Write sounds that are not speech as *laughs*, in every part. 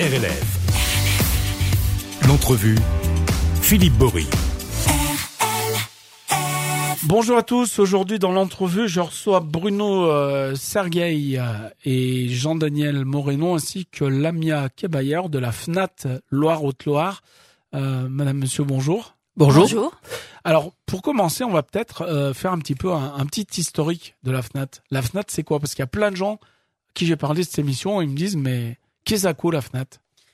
RLF. L'entrevue, Philippe Bory. Bonjour à tous. Aujourd'hui, dans l'entrevue, je reçois Bruno euh, Sergueï euh, et Jean-Daniel Moreno ainsi que Lamia Kebayer de la FNAT Loire-Haute-Loire. Euh, Madame, Monsieur, bonjour. Bonjour. Alors, pour commencer, on va peut-être euh, faire un petit peu un, un, petit historique de la FNAT. La FNAT, c'est quoi? Parce qu'il y a plein de gens à qui j'ai parlé de cette émission, ils me disent, mais qu'est-ce à quoi la FNAT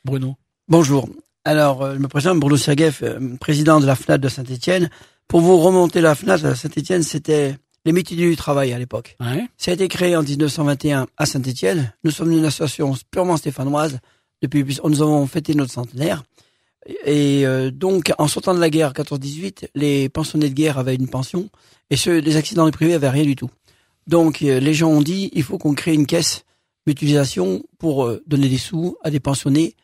Bruno Bonjour. Alors, euh, je me présente Bruno Sergueï, euh, président de la FNAT de Saint-Etienne. Pour vous remonter la FNAT à Saint-Etienne, c'était les métiers du travail à l'époque. ouais. Ça a été créé en 1921 à Saint-Etienne. Nous sommes une association purement stéphanoise. Depuis, nous avons fêté notre centenaire. Et euh, donc, en sortant de la guerre 14-18, les pensionnés de guerre avaient une pension et ceux les accidents privés avaient rien du tout. Donc, euh, les gens ont dit, il faut qu'on crée une caisse mutualisation pour euh, donner des sous à des pensionnés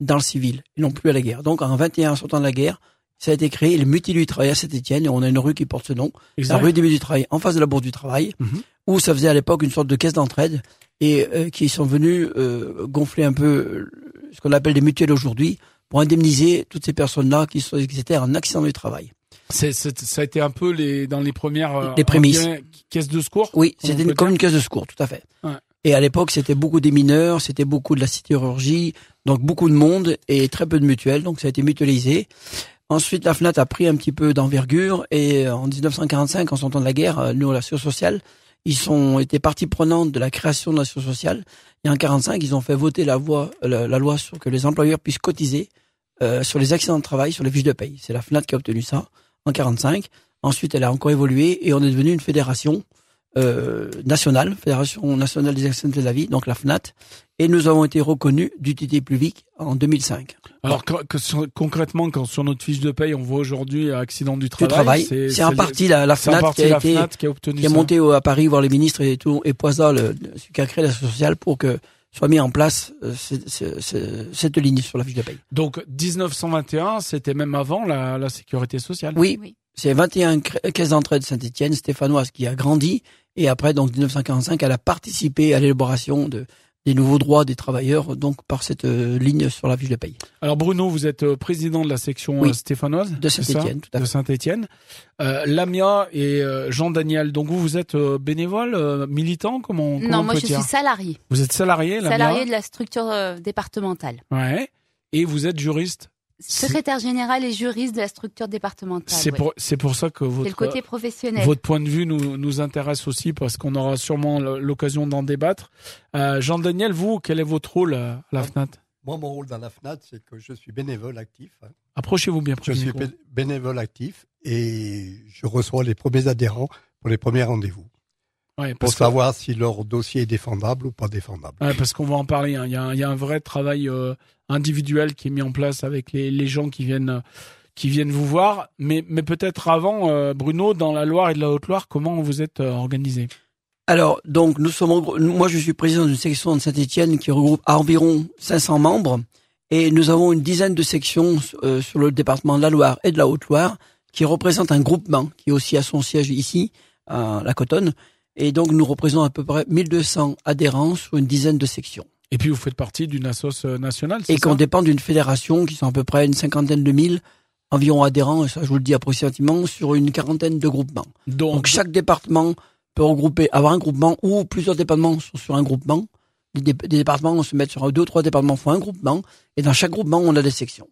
dans le civil et non plus à la guerre. Donc, en 21, en sortant de la guerre, ça a été créé le mutuelle du travail à Saint-Etienne et on a une rue qui porte ce nom, Exact. la rue des du travail, en face de la bourse du travail, Mhm. où ça faisait à l'époque une sorte de caisse d'entraide et euh, qui sont venus euh, gonfler un peu euh, ce qu'on appelle des mutuelles aujourd'hui pour indemniser toutes ces personnes-là qui, sont, qui étaient en accident du travail. C'est, c'est- ça a été un peu les dans les premières euh, Les prémices. guillemets, caisses de secours. Oui, c'était comme une caisse de secours, tout à fait. Ouais. Et à l'époque, c'était beaucoup des mineurs, c'était beaucoup de la sidérurgie, donc beaucoup de monde et très peu de mutuelles, donc ça a été mutualisé. Ensuite, la FNAT a pris un petit peu d'envergure et euh, en 1945, en sortant de la guerre, euh, nous, l'action sociale, ils sont été partie prenante de la création de l'action sociale. Et en 45, ils ont fait voter la, voie, la, la loi sur que les employeurs puissent cotiser euh, sur les accidents de travail, sur les fiches de paye. C'est la FNAT qui a obtenu ça en 45. Ensuite, elle a encore évolué et on est devenu une fédération euh, nationale, Fédération nationale des accidents de la vie, donc la FNAT, et nous avons été reconnus d'utilité publique en 2005. Alors que, que sur- concrètement, quand sur notre fiche de paye, on voit aujourd'hui accident du travail, travail, c'est en partie la, la FNAT partie qui a la été FNAT qui a obtenu qui est au- à Paris voir les ministres et tout, et Poisat, le, celui qui a créé la sociale, pour que soit mis en place euh, ce- ce- ce- cette ligne sur la fiche de paye. Donc 1921, c'était même avant la, la sécurité sociale. Oui, Oui. c'est 21 cré- caisses d'entrée de Saint-Etienne, stéphanoise, qui a grandi, et après, donc 1945, elle a participé à l'élaboration de, des nouveaux droits des travailleurs, donc par cette euh, ligne sur la fiche de paye. Alors Bruno, vous êtes euh, président de la section Oui. euh, stéphanoise De à de. Saint-Étienne. Euh, Lamia et euh, Jean-Daniel. Donc vous, vous êtes euh, bénévole, euh, militant, comment, comment Non, on moi peut je dire suis salarié. Vous êtes salarié, Lamia Salarié de la structure euh, départementale. Ouais. Et vous êtes juriste. Secrétaire général et juriste de la structure départementale. C'est ouais. pour c'est pour ça que votre le côté professionnel. Votre point de vue nous, nous intéresse aussi parce qu'on aura sûrement l'occasion d'en débattre. Euh, Jean-Daniel, vous, quel est votre rôle euh, à la FNAT Moi, mon rôle dans la FNAT, c'est que je suis bénévole actif. hein. Approchez-vous bien. Je suis micro. bénévole actif et je reçois les premiers adhérents pour les premiers rendez-vous Ouais, pour que- savoir si leur dossier est défendable ou pas défendable. Ouais, parce qu'on va en parler. hein. Il y, a un, il y a un vrai travail euh, individuel qui est mis en place avec les, les gens qui viennent qui viennent vous voir. Mais, mais peut-être avant, euh, Bruno, dans la Loire et de la Haute-Loire, comment vous êtes euh, organisé? Alors, donc, nous sommes, en moi, je suis président d'une section de Saint-Etienne qui regroupe environ 500 membres. Et nous avons une dizaine de sections euh, sur le département de la Loire et de la Haute-Loire qui représentent un groupement qui est aussi à son siège ici, à la Cotonne. Et donc, nous représentons à peu près 1200 adhérents sur une dizaine de sections. Et puis vous faites partie d'une assoce euh, nationale, c'est Et qu'on dépend d'une fédération qui sont à peu près une cinquantaine de mille environ adhérents, et ça je vous le dis approximativement, sur une quarantaine de groupements. Donc, Donc chaque département peut regrouper, avoir un groupement ou plusieurs départements sont sur un groupement. Des, dé- des départements se mettent sur deux, trois départements font un groupement. Et dans chaque groupement, on a des sections.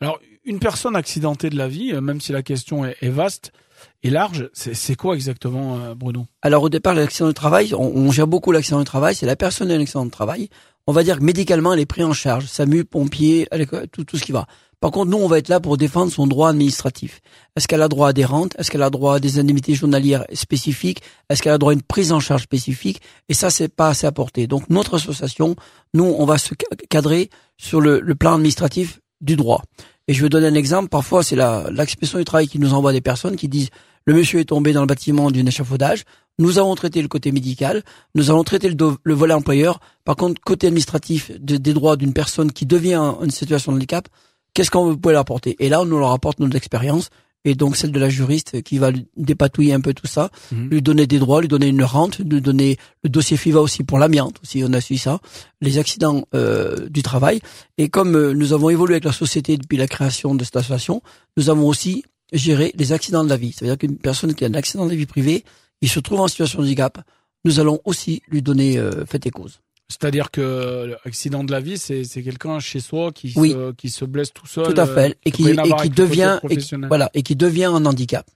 alors une personne accidentée de la vie, euh, même si la question est, est vaste et large, c'est quoi exactement, euh, Bruno? Alors au départ, l'accident du travail, on, on gère beaucoup l'accident du travail, c'est la personne qui a un accident de travail. On va dire que médicalement, elle est prise en charge. SAMU, pompier, tout, tout ce qui va. Par contre, nous, on va être là pour défendre son droit administratif. Est-ce qu'elle a droit à des rentes? Est-ce qu'elle a droit à des indemnités journalières spécifiques? Est-ce qu'elle a droit à une prise en charge spécifique? Et ça, c'est pas assez apporté. Donc, notre association, nous, on va se ca- cadrer sur le, le plan administratif du droit. Et je vais donner un exemple. Parfois, c'est l'expression du travail qui nous envoie des personnes qui disent le monsieur est tombé dans le bâtiment d'un échafaudage. Nous avons traité le côté médical, nous allons traiter le, do- le volet employeur. Par contre, côté administratif de- des droits d'une personne qui devient en une situation de handicap, qu'est-ce qu'on peut leur apporter? Et là, on nous leur apporte notre expérience et donc celle de la juriste qui va lui dépatouiller un peu tout ça, Mhm. lui donner des droits, lui donner une rente, lui donner le dossier FIVA aussi pour l'amiante aussi, on a suivi ça, les accidents euh, du travail. Et comme euh, nous avons évolué avec la société depuis la création de cette association, nous avons aussi géré les accidents de la vie. C'est-à-dire qu'une personne qui a un accident de la vie privée, il se trouve en situation de handicap, nous allons aussi lui donner euh, fait et cause. C'est-à-dire que l'accident de la vie, c'est c'est quelqu'un chez soi qui Oui. se qui se blesse tout seul. Tout à euh, fait. Et qui, rien et qui devient, et qui- voilà, et qui devient un handicap.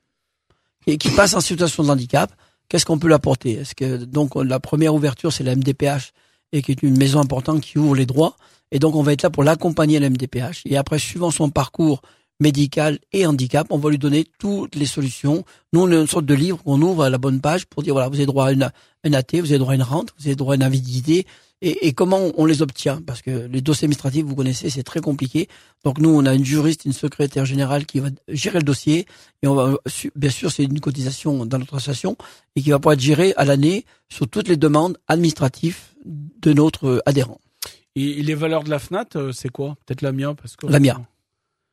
Et qui passe en situation de handicap. Qu'est-ce qu'on peut l'apporter? Est-ce que, donc, la première ouverture, c'est la MDPH, et qui est une maison importante qui ouvre les droits. Et donc, on va être là pour l'accompagner à la MDPH. Et après, suivant son parcours médical et handicap, on va lui donner toutes les solutions. Nous, on a une sorte de livre qu'on ouvre à la bonne page pour dire, voilà, vous avez droit à une, un AT, vous avez droit à une rente, vous avez droit à une invalidité, et, et comment on les obtient? Parce que les dossiers administratifs, vous connaissez, c'est très compliqué. Donc nous, on a une juriste, une secrétaire générale qui va gérer le dossier, et on va, bien sûr, c'est une cotisation dans notre association, et qui va pouvoir être gérée à l'année sur toutes les demandes administratives de notre adhérent. Et, et les valeurs de la FNAT, euh, c'est quoi? Peut-être la mienne parce que La mienne.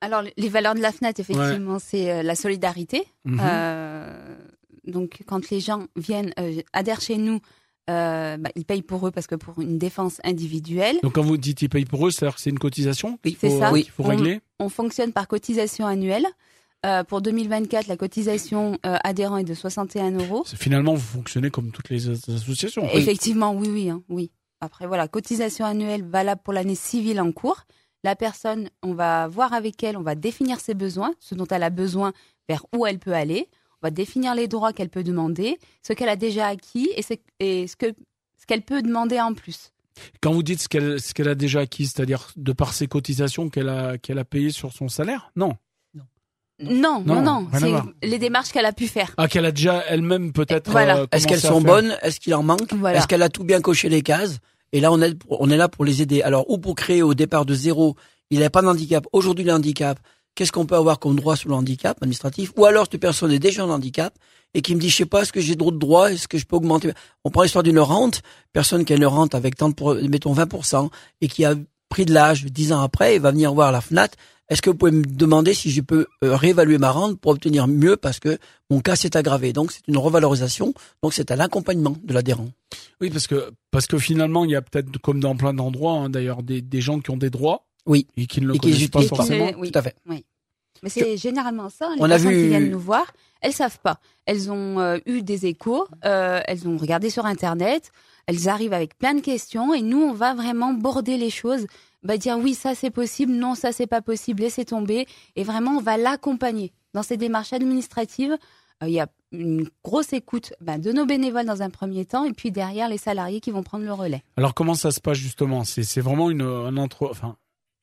Alors, les valeurs de la FNAT, effectivement, c'est euh, la solidarité. Mhm. Euh, donc, quand les gens viennent, euh, adhèrent chez nous, euh, bah, ils payent pour eux parce que pour une défense individuelle, Donc quand vous dites ils payent pour eux, c'est-à-dire que c'est une cotisation qu'il c'est faut, ça. qu'il faut On- régler on fonctionne par cotisation annuelle. Euh, pour 2024, la cotisation euh, adhérent est de 61 euros. C'est- Finalement, vous fonctionnez comme toutes les as- associations. Effectivement, oui, oui, hein, oui. Après, voilà, cotisation annuelle valable pour l'année civile en cours. La personne, on va voir avec elle, on va définir ses besoins, ce dont elle a besoin, vers où elle peut aller. On va définir les droits qu'elle peut demander, ce qu'elle a déjà acquis et ce, et ce que ce qu'elle peut demander en plus. Quand vous dites ce qu'elle ce qu'elle a déjà acquis, c'est-à-dire de par ses cotisations qu'elle a qu'elle a payées sur son salaire? Non. Non, Non, non, c'est les démarches qu'elle a pu faire. Ah, qu'elle a déjà elle-même peut-être. Voilà. euh, Est-ce qu'elles sont bonnes? Est-ce qu'il en manque? Voilà. Est-ce qu'elle a tout bien coché les cases? Et là, on est, on est là pour les aider. Alors, ou pour créer au départ de zéro, il n'a pas de handicap. Aujourd'hui, le handicap, qu'est-ce qu'on peut avoir comme droit sur le handicap administratif? Ou alors, cette personne est déjà en handicap et qui me dit, je sais pas, est-ce que j'ai d'autres droits? Est-ce que je peux augmenter? On prend l'histoire d'une rente. Personne qui a une rente avec tant de, mettons 20%, et qui a pris de l'âge 10 ans après, et va venir voir la FNAT. Est-ce que vous pouvez me demander si je peux euh, réévaluer ma rente pour obtenir mieux parce que mon cas s'est aggravé Donc, c'est une revalorisation. Donc, c'est à l'accompagnement de l'adhérent. Oui, parce que parce que finalement, il y a peut-être comme dans plein d'endroits, hein, d'ailleurs, des, des gens qui ont des droits. Oui. Et qui ne le Et qui connaissent pas utilisent pas. forcément. Oui. Tout à fait. Mais c'est généralement ça. Les On a personnes vu- qui viennent nous voir, elles savent pas. Elles ont euh, eu des échos, euh, elles ont regardé sur Internet, elles arrivent avec plein de questions et nous, on va vraiment border les choses, bah, dire oui, ça c'est possible, non, ça c'est pas possible, laissez tomber. Et vraiment, on va l'accompagner dans ces démarches administratives. Euh, Il y a une grosse écoute bah, de nos bénévoles dans un premier temps et puis derrière les salariés qui vont prendre le relais. Alors comment ça se passe justement? C'est c'est vraiment une un entre enfin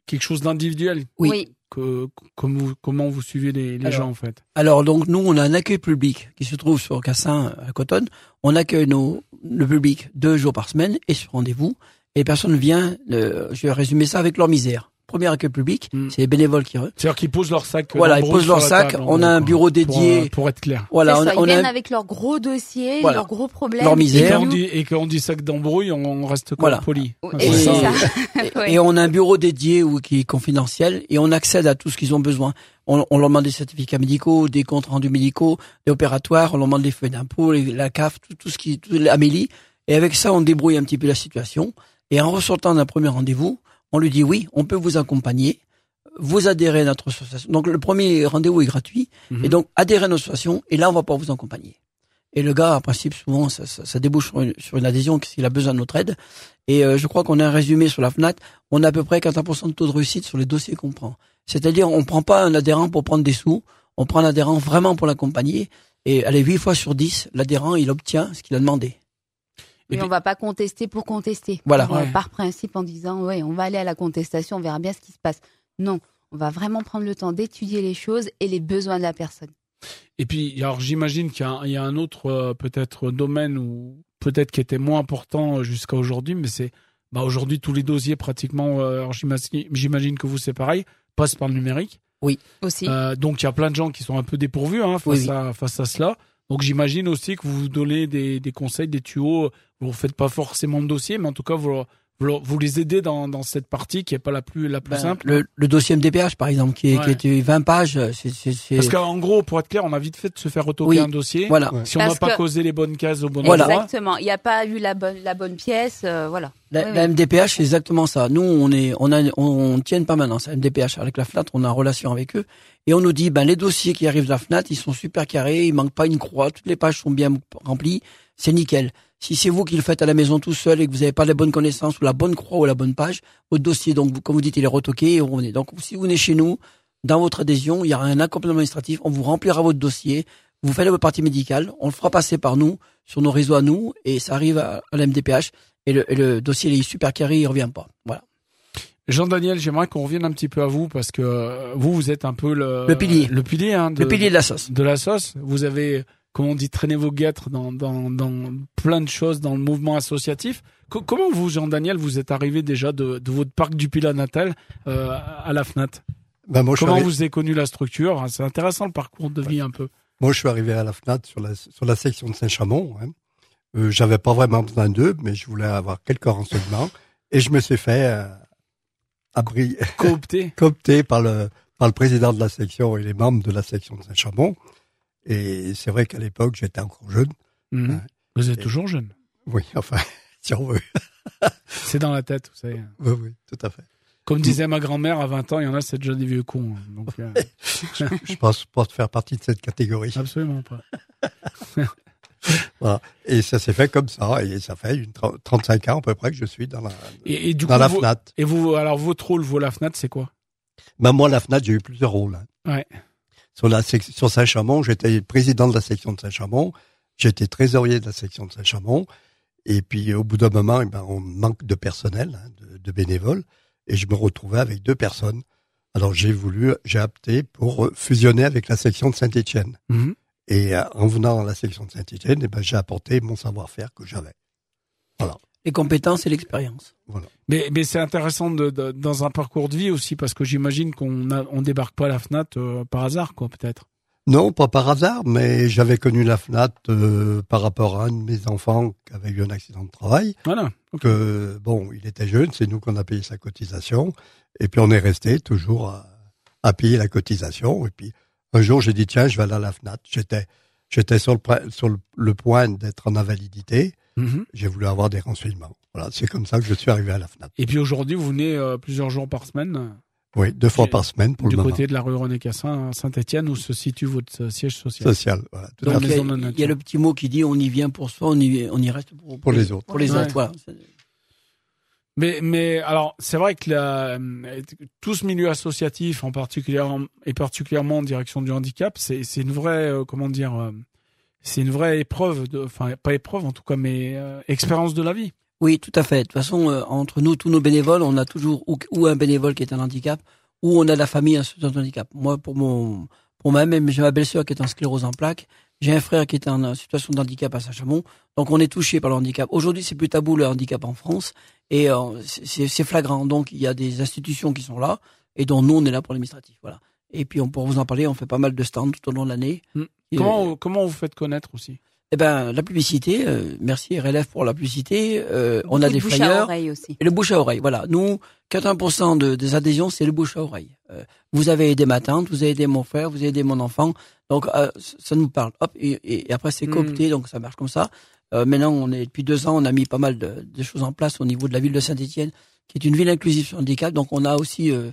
quelque chose d'individuel? Oui. Que, comme vous- comment vous suivez les, les Alors, gens en fait Alors donc nous on a un accueil public qui se trouve sur Cassin à Cotonne. On accueille nos, le public deux jours par semaine et sur rendez-vous. Et personne vient. euh, je vais résumer ça avec leur misère. Premier accueil public, Mm. c'est les bénévoles qui. re- C'est-à-dire qu'ils posent leur sac. Voilà, ils posent leur sac. table, on a un bureau dédié. euh, Pour, être clair. Voilà, on, ça, on ils a viennent avec leurs gros dossiers, Voilà. leurs gros problèmes. Leur Et misère. quand, on nous- dit, et quand on dit sac d'embrouille, on, on reste Voilà. poli. Et c'est Et- ça. Et- *laughs* Ouais. Et on a un bureau dédié ou qui est confidentiel et on accède à tout ce qu'ils ont besoin. On, on leur demande des certificats médicaux, des comptes rendus médicaux, des opératoires, on leur demande les feuilles d'impôt, la CAF, tout, tout ce qui, tout, l'Amélie. Et avec ça, on débrouille un petit peu la situation. Et en ressortant d'un premier rendez-vous, on lui dit oui, on peut vous accompagner, vous adhérez à notre association. Donc le premier rendez-vous est gratuit. Mhm. Et donc adhérez à notre association et là, on va pouvoir vous accompagner. Et le gars, en principe, souvent, ça, ça, ça débouche sur une, sur une adhésion s'il a besoin de notre aide. Et euh, je crois qu'on a un résumé sur la FNAT. On a à peu près 80% de taux de réussite sur les dossiers qu'on prend. C'est-à-dire, on prend pas un adhérent pour prendre des sous. On prend un adhérent vraiment pour l'accompagner. Et allez, 8 fois sur 10, l'adhérent, il obtient ce qu'il a demandé. Et Et puis- on va pas contester pour contester. Voilà. Par, euh, Ouais. par principe en disant ouais, on va aller à la contestation, on verra bien ce qui se passe. Non, on va vraiment prendre le temps d'étudier les choses et les besoins de la personne. Et puis, alors j'imagine qu'il y, a un- il y a un autre euh, peut-être domaine ou peut-être qui était moins important euh, jusqu'à aujourd'hui, mais c'est bah, aujourd'hui tous les dossiers pratiquement. euh, j'imagine que vous c'est pareil, passent par le numérique. Aussi. Euh, donc il y a plein de gens qui sont un peu dépourvus hein, face, Oui, oui. À, face à cela. Donc j'imagine aussi que vous vous donnez des, des conseils, des tuyaux. Vous ne faites pas forcément de dossier, mais en tout cas vous, vous, vous les aidez dans, dans cette partie qui est pas la plus la plus Ben, simple. le, le dossier MDPH, par exemple, qui, est, Ouais. qui était 20 pages, c'est, c'est, c'est- Parce qu'en gros, pour être clair, on a vite fait de se faire retoquer Oui. un dossier. voilà. Ouais. Si on n'a pas que- causé les bonnes cases au bon Voilà. endroit. Exactement. Il n'y a pas eu la bonne, la bonne pièce, euh, voilà. La, Oui, la oui. MDPH, c'est exactement ça. Nous, on est, on a, on, on tient une permanence à MDPH avec la FNAT, on a en relation avec eux, et on nous dit, ben les dossiers qui arrivent de la FNAT, ils sont super carrés, il manque pas une croix, toutes les pages sont bien remplies, c'est nickel. Si c'est vous qui le faites à la maison tout seul et que vous n'avez pas les bonnes connaissances ou la bonne croix ou la bonne page, votre dossier, donc vous- comme vous dites, il est retoqué et vous revenez. Donc si vous venez chez nous, dans votre adhésion, il y aura un accompagnement administratif, on vous remplira votre dossier, vous faites votre partie médicale, on le fera passer par nous, sur nos réseaux à nous, et ça arrive à, à la MDPH, et le, et le dossier il est super carré, il revient pas. Voilà. Jean-Daniel, j'aimerais qu'on revienne un petit peu à vous parce que euh, vous, vous êtes un peu le, Le pilier. le pilier, hein, de, Le pilier de la sauce. de la sauce. Vous avez, comme on dit, traîné vos guêtres dans, dans, dans plein de choses dans le mouvement associatif. Co- comment vous, Jean-Daniel, vous êtes arrivé déjà de, de votre parc du Pilat natal euh, à la FNAT Ben, moi, Comment vous avez connu la structure? C'est intéressant le parcours de vie un peu. moi, je suis arrivé à la FNAT sur la, sur la section de Saint-Chamond. Hein. Euh, J'avais pas vraiment besoin d'eux, mais je voulais avoir quelques renseignements. Et je me suis fait euh, abri- Coopté. *laughs* coopté par le, par le président de la section et les membres de la section de Saint-Chamond. Et c'est vrai qu'à l'époque, j'étais encore jeune. Mhm. Vous êtes Et- toujours jeune. Oui, enfin, *laughs* si on veut. C'est dans la tête, vous savez. Oui, oui, tout à fait. Comme disait ma grand-mère, à 20 ans, il y en a, c'est déjà des vieux cons. hein. Donc, euh, *laughs* Je pense pas faire partie de cette catégorie. absolument pas. *laughs* Voilà. Et ça s'est fait comme ça. Et ça fait une tra- 35 ans à peu près que je suis dans la, Et, et du dans coup, la vous- FNAT. et vous, alors votre rôle, vous, la FNAT, c'est quoi? Ben, moi, la FNAT, j'ai eu plusieurs rôles. hein. Ouais. Sur, la sec- sur Saint-Chamond, j'étais président de la section de Saint-Chamond. J'étais trésorier de la section de Saint-Chamond. Et puis, au bout d'un moment, eh ben, on manque de personnel, hein, de, de bénévoles. Et je me retrouvais avec deux personnes. Alors, j'ai voulu, j'ai opté pour fusionner avec la section de Saint-Étienne. Mhm. Et euh, en venant dans la section de Saint-Étienne, eh ben, j'ai apporté mon savoir-faire que j'avais. Les compétences et l'expérience. Mais, mais c'est intéressant de, de- dans un parcours de vie aussi, parce que j'imagine qu'on a- on débarque pas à la FNAT euh, par hasard, quoi, peut-être. Non, pas par hasard, mais j'avais connu la FNAT euh, par rapport à un de mes enfants qui avait eu un accident de travail. Voilà. que bon, il était jeune, c'est nous qu'on a payé sa cotisation, et puis on est resté toujours à, à payer la cotisation. Et puis un jour, j'ai dit tiens, je vais aller à la Fnat. J'étais j'étais sur le point- sur le, le point d'être en invalidité. Mhm. J'ai voulu avoir des renseignements. Voilà, c'est comme ça que je suis arrivé à la Fnat. Et puis aujourd'hui, vous venez euh, plusieurs jours par semaine Oui, deux fois Du- par semaine pour du le moment. côté de la rue René Cassin à Saint-Etienne, où se situe votre euh, siège social. Social, voilà, tout Donc, il y, a, y le petit mot qui dit on y vient pour soi, on y, on y reste pour, Pour les autres. Pour les Ouais. autres, voilà. Mais, mais alors, c'est vrai que la, tout ce milieu associatif, en particulier, et particulièrement en direction du handicap, c'est c'est une vraie, euh, comment dire, euh, c'est une vraie épreuve, de, enfin pas épreuve en tout cas, mais euh, expérience de la vie. Oui, tout à fait. De toute façon, euh, entre nous, tous nos bénévoles, on a toujours ou, ou un bénévole qui est un handicap, ou on a la famille de handicap. Moi, pour mon, pour moi-même, j'ai ma belle-sœur qui est en sclérose en plaques. J'ai un frère qui est en situation de handicap à Saint-Chamond. Donc, on est touché par le handicap. Aujourd'hui, c'est plus tabou le handicap en France, et euh, c'est flagrant. Donc, il y a des institutions qui sont là, et dont nous, on est là pour l'administratif. Voilà. Et puis, on pour vous en parler, on fait pas mal de stands tout au long de l'année. Mm. Et, Comment, comment vous faites connaître aussi? Eh ben, la publicité, euh, merci RLF pour la publicité. Euh, on a de des bouche à flyers. oreille aussi. Et le bouche à oreille, voilà. Nous, 80% de, des adhésions, c'est le bouche à oreille. Euh, vous avez aidé ma tante, vous avez aidé mon frère, vous avez aidé mon enfant. Donc, euh, ça nous parle. Hop, et, et- et après, c'est Mm. coopté, donc ça marche comme ça. Euh, maintenant, on est depuis deux ans, on a mis pas mal de, de choses en place au niveau de la ville de Saint-Étienne, qui est une ville inclusive sur le handicap. Donc, on a aussi euh, euh,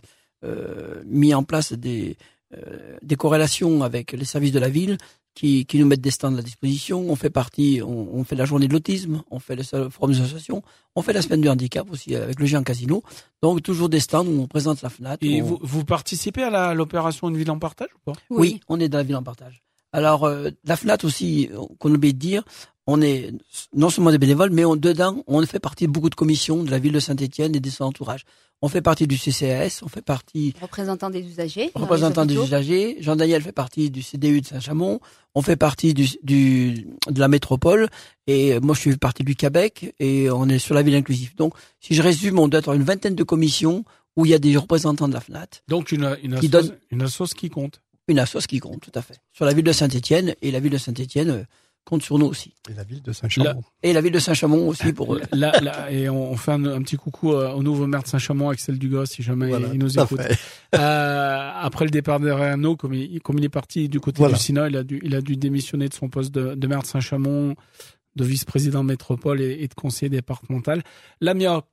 mis en place des, euh, des corrélations avec les services de la ville qui, qui nous mettent des stands à disposition. On fait partie, on, on fait la journée de l'autisme, on fait le forum des associations, on fait la semaine du handicap aussi avec le géant casino. Donc toujours des stands où on présente la FNAT. Et on- vous, vous participez à l'opération Une ville en partage ou pas? Oui. on est dans la ville en partage. Alors euh, la FNAT aussi, euh, qu'on oublie de dire, on est non seulement des bénévoles, mais on, dedans, on fait partie de beaucoup de commissions de la ville de Saint-Étienne et de son entourage. On fait partie du CCAS, on fait partie Représentant des usagers. représentant des usagers. Jean-Daniel fait partie du CDU de Saint-Chamond. On fait partie du, du, de la métropole. Et moi, je suis partie du Québec. Et on est sur la ville inclusive. Donc, si je résume, on doit avoir une vingtaine de commissions où il y a des représentants de la FNAT. Donc une, une, Qui assoce- donne- une assoce qui compte. Une assoce qui compte, tout à fait. Sur la ville de Saint-Étienne. Et la ville de Saint-Étienne, euh, compte sur nous aussi. Et la ville de Saint-Chamond. Et la ville de Saint-Chamond aussi pour eux. *laughs* Là, là, et on fait un, un petit coucou euh, au nouveau maire de Saint-Chamond, Axel Dugos, si jamais Voilà, il nous écoute. Euh, après le départ de Renault, comme il, comme il est parti du côté Voilà. du Sénat, il a dû, il a dû démissionner de son poste de, de maire de Saint-Chamond, de vice-président métropole et, et de conseiller départemental. Lamia,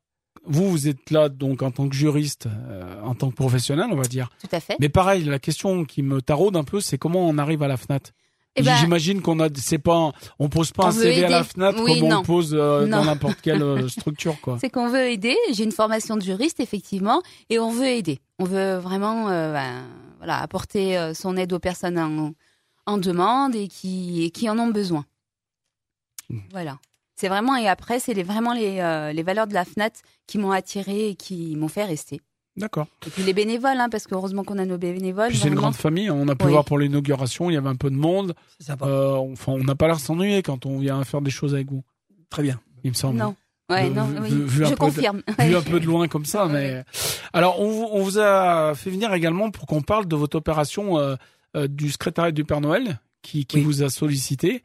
vous, vous êtes là donc en tant que juriste, euh, en tant que professionnel, on va dire. Tout à fait. Mais pareil, la question qui me taraude un peu, c'est comment on arrive à la FNAT. Eh ben, J'imagine qu'on a, c'est pas, on pose pas On un CV à la. FNAT Oui, comme on non. pose euh, dans n'importe quelle euh, *laughs* structure, quoi. C'est qu'on veut aider. J'ai une formation de juriste, effectivement, et on veut aider. On veut vraiment euh, ben, voilà, apporter son aide aux personnes en, en demande et qui, et qui en ont besoin. Mmh. Voilà. C'est vraiment, et après, c'est les, vraiment les, les valeurs de la FNAT qui m'ont attiré et qui m'ont fait rester. D'accord. Et puis les bénévoles, hein, parce qu'heureusement qu'on a nos bénévoles. Puis c'est une grande famille. hein. On a pu Oui. voir pour l'inauguration, il y avait un peu de monde. C'est sympa. Euh, enfin, on n'a pas l'air de s'ennuyer quand on vient faire des choses avec vous. Très bien. Il me semble. Non. Ouais, non, vu- oui. vu- vu un je de- confirme. *laughs* Vu un peu de *laughs* loin comme ça, mais alors on, vous- on vous a fait venir également pour qu'on parle de votre opération euh, euh, du secrétariat du Père Noël qui, qui Oui. vous a sollicité.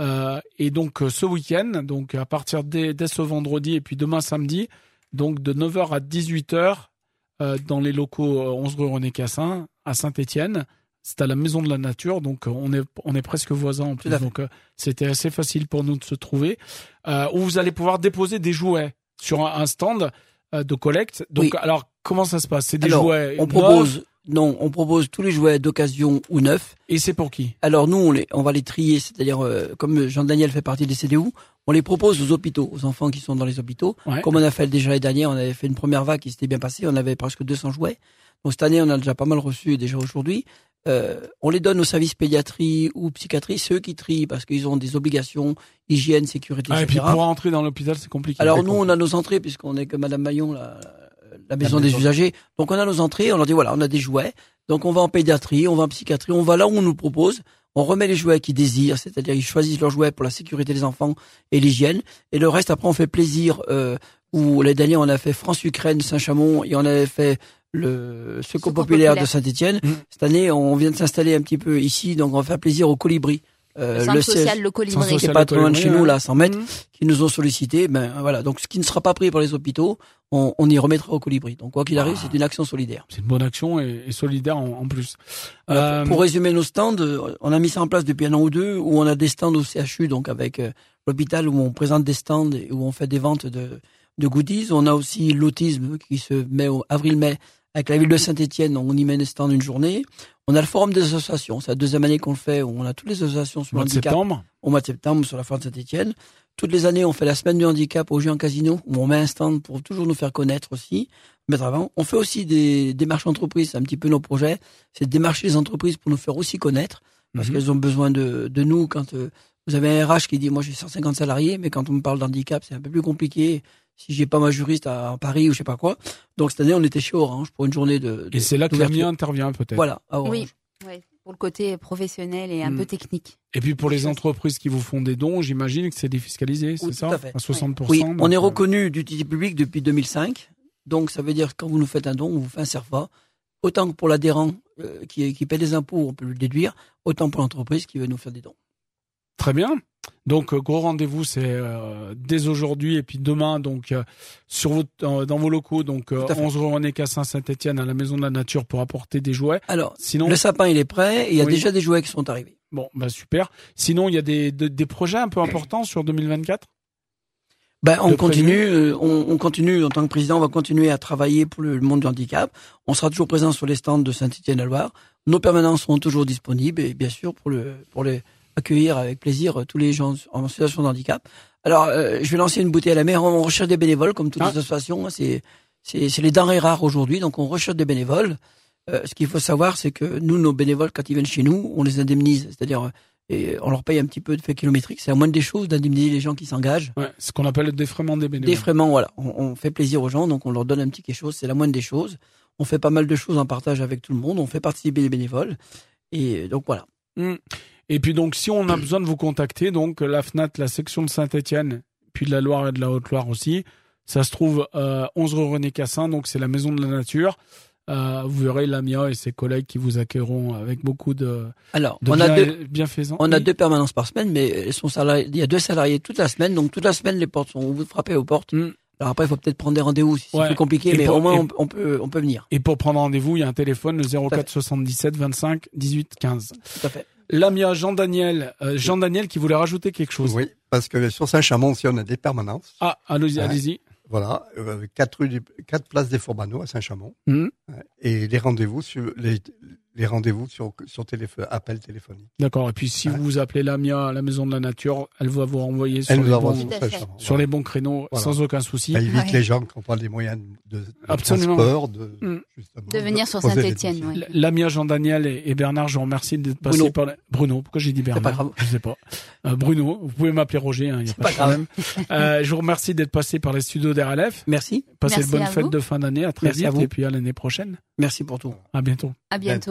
Euh, et donc ce week-end, donc à partir dès, dès ce vendredi et puis demain samedi, donc de 9h à 18h euh, dans les locaux euh, 11 rue René Cassin à Saint-Étienne. C'est à la Maison de la Nature, donc euh, on est on est presque voisins en plus, donc euh, c'était assez facile pour nous de se trouver. Euh, où vous allez pouvoir déposer des jouets sur un, un stand euh, de collecte. Donc Oui. alors comment ça se passe? C'est des Alors, jouets On propose, non, on propose tous les jouets d'occasion ou neufs. et c'est pour qui? Alors nous, on, les, on va les trier, c'est-à-dire euh, comme Jean-Daniel fait partie des CDU, on les propose aux hôpitaux, aux enfants qui sont dans les hôpitaux. Ouais. Comme on a fait déjà l'année dernière, on avait fait une première vague qui s'était bien passée, on avait presque 200 jouets. Donc cette année, on a déjà pas mal reçu déjà aujourd'hui. Euh, on les donne aux services pédiatrie ou psychiatrie, ceux qui trient parce qu'ils ont des obligations, hygiène, sécurité, Ah, Et puis etc. pour entrer dans l'hôpital, c'est compliqué. Alors nous, on a nos entrées puisqu'on est que Madame Maillon, la, la maison des usagers. Donc on a nos entrées, on leur dit voilà, on a des jouets. Donc on va en pédiatrie, on va en psychiatrie, on va là où on nous propose. On remet les jouets qu'ils désirent, c'est-à-dire ils choisissent leurs jouets pour la sécurité des enfants et l'hygiène. Et le reste, après, on fait plaisir. Euh, où l'année dernière, on a fait France-Ukraine, Saint-Chamond, et on avait fait le Secours Secours populaire de. Saint-Étienne. Mm. Cette année, on vient de s'installer un petit peu ici, donc on va faire plaisir au Colibri. Euh, Le social, le Centre colibri. qui est social. pas trop loin de chez nous, là, à 100 mètres Mhm. qui nous ont sollicité, ben voilà. Donc ce qui ne sera pas pris par les hôpitaux, on, on y remettra au colibri. Donc quoi qu'il arrive, Ah. c'est une action solidaire. C'est une bonne action et, et solidaire en, en plus. Euh, pour, pour résumer nos stands, euh, on a mis ça en place depuis un an ou deux, où on a des stands au CHU, donc avec euh, l'hôpital où on présente des stands et où on fait des ventes de, de goodies. On a aussi l'autisme qui se met au avril-mai avec la ville de Saint-Étienne, on y met des stands une journée. On a le forum des associations, c'est la deuxième année qu'on le fait, où on a toutes les associations sur mois le de handicap septembre. au mois de septembre sur la foire de Saint-Etienne. Toutes les années, on fait la semaine du handicap au Géant Casino, où on met un stand pour toujours nous faire connaître aussi, mettre avant. On fait aussi des démarches entreprises, c'est un petit peu nos projets, c'est de démarcher les entreprises pour nous faire aussi connaître, parce Mhm. qu'elles ont besoin de, de nous quand euh, vous avez un RH qui dit, moi j'ai 150 salariés, mais quand on me parle d'handicap, c'est un peu plus compliqué si j'ai pas ma juriste à, à Paris ou je sais pas quoi. Donc cette année, on était chez Orange pour une journée de... de- Et c'est là que. Lamia intervient peut-être. Voilà, à Orange. Oui. Pour le côté professionnel et un Mm. peu technique. Et puis pour les entreprises qui vous font des dons, j'imagine que c'est défiscalisé, c'est Oui, ça tout à fait. 60%. Oui, donc, on est euh, reconnu d'utilité publique depuis 2005. Donc, ça veut dire que quand vous nous faites un don, on vous fait un CERFA. Autant que pour l'adhérent euh, qui, qui paie des impôts, on peut le déduire. Autant pour l'entreprise qui veut nous faire des dons. Très bien. Donc euh, gros rendez-vous c'est euh, dès aujourd'hui et puis demain donc euh, sur votre, euh, dans vos locaux donc euh, Tout à fait. 11 rue René Cassin Saint-Étienne à la Maison de la Nature pour apporter des jouets. Alors, Sinon le sapin, il est prêt et il y a Oui. déjà des jouets qui sont arrivés. bon bah super. Sinon il y a des, de- des projets un peu importants sur 2024. Ben, on continue, on, on continue en tant que président, on va continuer à travailler pour le monde du handicap. On sera toujours présent sur les stands de Saint-Étienne-la-Loire. Nos permanences seront toujours disponibles et bien sûr pour le pour les accueillir avec plaisir euh, tous les gens en situation de handicap. Alors, euh, je vais lancer une bouteille à la mer. On recherche des bénévoles comme toutes Ah. les associations. hein. C'est c'est les denrées rares aujourd'hui, donc on recherche des bénévoles. Euh, ce qu'il faut savoir, c'est que nous, nos bénévoles, quand ils viennent chez nous, on les indemnise, c'est-à-dire et on leur paye un petit peu de fait kilométrique. C'est la moindre des choses d'indemniser les gens qui s'engagent. Ouais, ce qu'on appelle le défraiement des bénévoles. Défraiement, voilà. On, on fait plaisir aux gens, donc on leur donne un petit quelque chose. C'est la moindre des choses. On fait pas mal de choses en partage avec tout le monde. On fait participer les bénévoles. Et donc voilà. Mm. Et puis donc si on a *coughs* besoin de vous contacter donc la FNAT la section de Saint-Étienne puis de la Loire et de la Haute-Loire aussi, ça se trouve euh, 11 rue René Cassin donc c'est la Maison de la Nature. Euh, vous verrez Lamia et ses collègues qui vous accueilleront avec beaucoup de, Alors, de on a deux, bienfaisants. on a Oui. deux permanences par semaine, mais elles sont salariés, il y a deux salariés toute la semaine, donc toute la semaine, les portes sont, vous frappez aux portes. Mm. Alors après, il faut peut-être prendre des rendez-vous si Ouais. c'est plus compliqué, Et mais pour- au moins, et- on, on peut, on peut venir. Et pour prendre rendez-vous, il y a un téléphone, le à 04 77 25 18 15. Tout à fait. Lamia, Jean-Daniel, euh, Jean-Daniel qui voulait rajouter quelque chose. Oui, parce que sur Saint-Chamond aussi, on a des permanences. Ah, allez-y, Ouais. allez-y. Voilà, euh, quatre rue du, quatre places des Fourbano à Saint-Chamond. Ouais. Et les rendez-vous sur les, les rendez-vous sur sur téléphone, appel téléphonique. D'accord. Et puis si Ouais. vous appelez Lamia à la Maison de la Nature, elle va vous renvoyer sur, Elle les bons, sur sur les bons créneaux Voilà. sans aucun souci. Ça évite Ouais. les gens qui n'ont pas les moyens de, de transport, de, Mm. justement, De venir sur poser des Saint-Étienne, ouais. Lamia, Jean-Daniel et, et Bernard, je vous remercie d'être passés Bruno. par la- Bruno. Pourquoi j'ai dit Bernard pas grave. Je sais pas. Euh, Bruno, vous pouvez m'appeler Roger, il n'y a pas, pas de problème. Euh, je vous remercie d'être passé par les studios d'RLF. Merci. Passez de bonnes fêtes de fin d'année. À très vite et puis à l'année prochaine. Merci pour tout. À bientôt. À bientôt.